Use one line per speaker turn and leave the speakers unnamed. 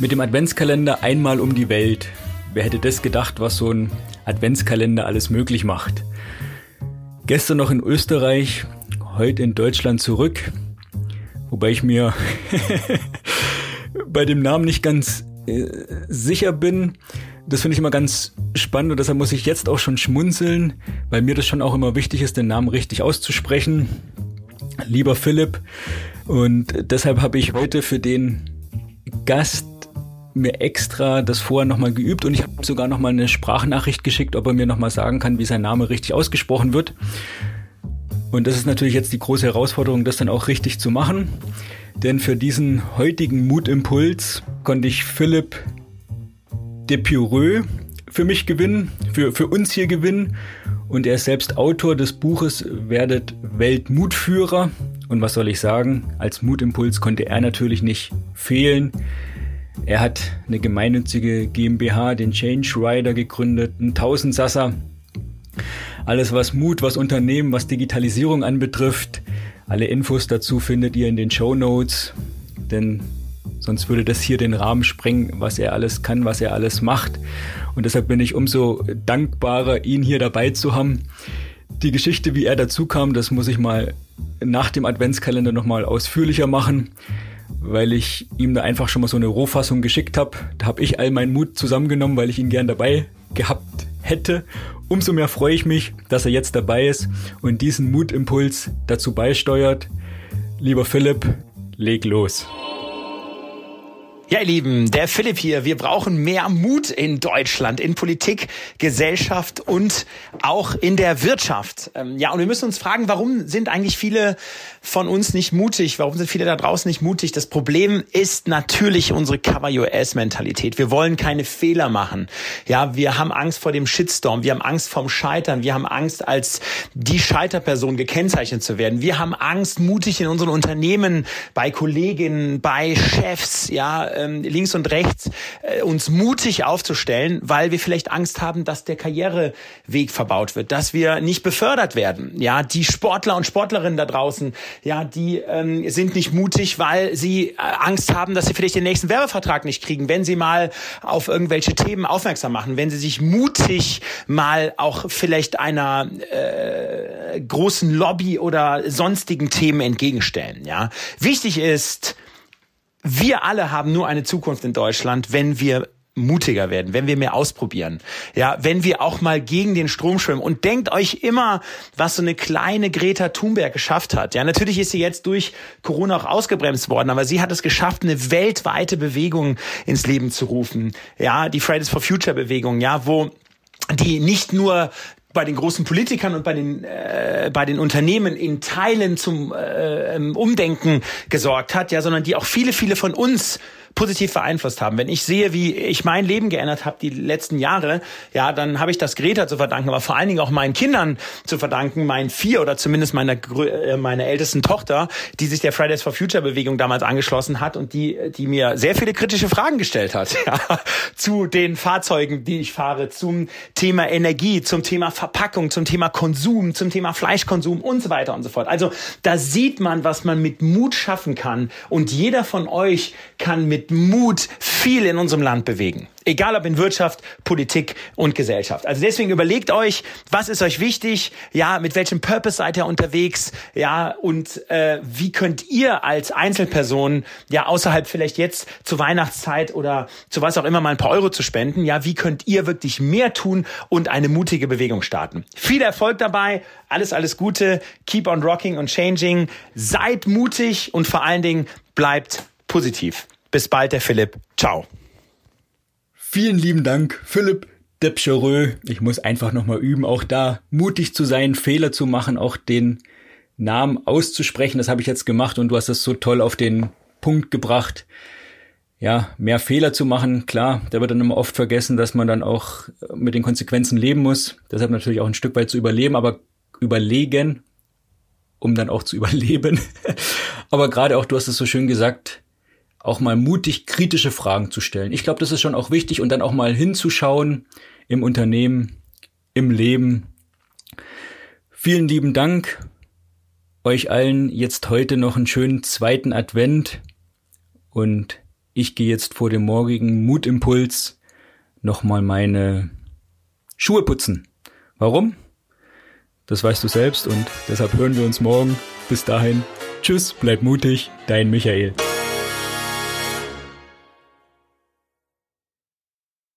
Mit dem Adventskalender einmal um die Welt. Wer hätte das gedacht, was so ein Adventskalender alles möglich macht? Gestern noch in Österreich, heute in Deutschland zurück. Wobei ich mir bei dem Namen nicht ganz äh, sicher bin. Das finde ich immer ganz spannend und deshalb muss ich jetzt auch schon schmunzeln, weil mir das schon auch immer wichtig ist, den Namen richtig auszusprechen. Lieber Philipp, und deshalb habe ich heute für den Gast mir extra das vorher nochmal geübt und ich habe sogar nochmal eine Sprachnachricht geschickt, ob er mir nochmal sagen kann, wie sein Name richtig ausgesprochen wird. Und das ist natürlich jetzt die große Herausforderung, das dann auch richtig zu machen. Denn für diesen heutigen Mutimpuls konnte ich Philipp Depureux für mich gewinnen, für, für uns hier gewinnen. Und er ist selbst Autor des Buches Werdet Weltmutführer. Und was soll ich sagen? Als Mutimpuls konnte er natürlich nicht fehlen. Er hat eine gemeinnützige GmbH, den Change Rider, gegründet, einen Tausendsasser. Alles, was Mut, was Unternehmen, was Digitalisierung anbetrifft. Alle Infos dazu findet ihr in den Show Notes, denn sonst würde das hier den Rahmen sprengen, was er alles kann, was er alles macht. Und deshalb bin ich umso dankbarer, ihn hier dabei zu haben. Die Geschichte, wie er dazu kam, das muss ich mal nach dem Adventskalender nochmal ausführlicher machen weil ich ihm da einfach schon mal so eine Rohfassung geschickt habe. Da habe ich all meinen Mut zusammengenommen, weil ich ihn gern dabei gehabt hätte. Umso mehr freue ich mich, dass er jetzt dabei ist und diesen Mutimpuls dazu beisteuert. Lieber Philipp, leg los.
Ja, ihr Lieben, der Philipp hier. Wir brauchen mehr Mut in Deutschland, in Politik, Gesellschaft und auch in der Wirtschaft. Ähm, ja, und wir müssen uns fragen, warum sind eigentlich viele von uns nicht mutig? Warum sind viele da draußen nicht mutig? Das Problem ist natürlich unsere Cover-US-Mentalität. Wir wollen keine Fehler machen. Ja, wir haben Angst vor dem Shitstorm. Wir haben Angst vorm Scheitern. Wir haben Angst, als die Scheiterperson gekennzeichnet zu werden. Wir haben Angst, mutig in unseren Unternehmen, bei Kolleginnen, bei Chefs, ja, ähm, links und rechts äh, uns mutig aufzustellen, weil wir vielleicht Angst haben, dass der Karriereweg verbaut wird, dass wir nicht befördert werden. Ja, die Sportler und Sportlerinnen da draußen, ja, die ähm, sind nicht mutig, weil sie äh, Angst haben, dass sie vielleicht den nächsten Werbevertrag nicht kriegen, wenn sie mal auf irgendwelche Themen aufmerksam machen, wenn sie sich mutig mal auch vielleicht einer äh, großen Lobby oder sonstigen Themen entgegenstellen. Ja, wichtig ist wir alle haben nur eine Zukunft in Deutschland, wenn wir mutiger werden, wenn wir mehr ausprobieren. Ja, wenn wir auch mal gegen den Strom schwimmen und denkt euch immer, was so eine kleine Greta Thunberg geschafft hat. Ja, natürlich ist sie jetzt durch Corona auch ausgebremst worden, aber sie hat es geschafft, eine weltweite Bewegung ins Leben zu rufen. Ja, die Fridays for Future Bewegung, ja, wo die nicht nur bei den großen Politikern und bei den äh, bei den Unternehmen in Teilen zum äh, Umdenken gesorgt hat, ja, sondern die auch viele viele von uns positiv beeinflusst haben. Wenn ich sehe, wie ich mein Leben geändert habe die letzten Jahre, ja, dann habe ich das Greta zu verdanken, aber vor allen Dingen auch meinen Kindern zu verdanken, meinen vier oder zumindest meiner äh, meiner ältesten Tochter, die sich der Fridays for Future Bewegung damals angeschlossen hat und die die mir sehr viele kritische Fragen gestellt hat ja, zu den Fahrzeugen, die ich fahre, zum Thema Energie, zum Thema Verpackung, zum Thema Konsum, zum Thema Fleischkonsum und so weiter und so fort. Also da sieht man, was man mit Mut schaffen kann und jeder von euch kann mit mit Mut viel in unserem Land bewegen. Egal ob in Wirtschaft, Politik und Gesellschaft. Also deswegen überlegt euch, was ist euch wichtig? Ja, mit welchem Purpose seid ihr unterwegs? Ja, und äh, wie könnt ihr als Einzelperson, ja, außerhalb vielleicht jetzt zur Weihnachtszeit oder zu was auch immer mal ein paar Euro zu spenden, ja, wie könnt ihr wirklich mehr tun und eine mutige Bewegung starten? Viel Erfolg dabei, alles, alles Gute, keep on rocking und changing, seid mutig und vor allen Dingen bleibt positiv. Bis bald, der Philipp. Ciao.
Vielen lieben Dank, Philipp Depchereux. Ich muss einfach nochmal üben, auch da mutig zu sein, Fehler zu machen, auch den Namen auszusprechen. Das habe ich jetzt gemacht und du hast es so toll auf den Punkt gebracht. Ja, mehr Fehler zu machen, klar, da wird dann immer oft vergessen, dass man dann auch mit den Konsequenzen leben muss. Deshalb natürlich auch ein Stück weit zu überleben, aber überlegen, um dann auch zu überleben. aber gerade auch, du hast es so schön gesagt, auch mal mutig kritische Fragen zu stellen. Ich glaube, das ist schon auch wichtig und dann auch mal hinzuschauen im Unternehmen, im Leben. Vielen lieben Dank euch allen jetzt heute noch einen schönen zweiten Advent und ich gehe jetzt vor dem morgigen Mutimpuls nochmal meine Schuhe putzen. Warum? Das weißt du selbst und deshalb hören wir uns morgen. Bis dahin, tschüss, bleib mutig, dein Michael.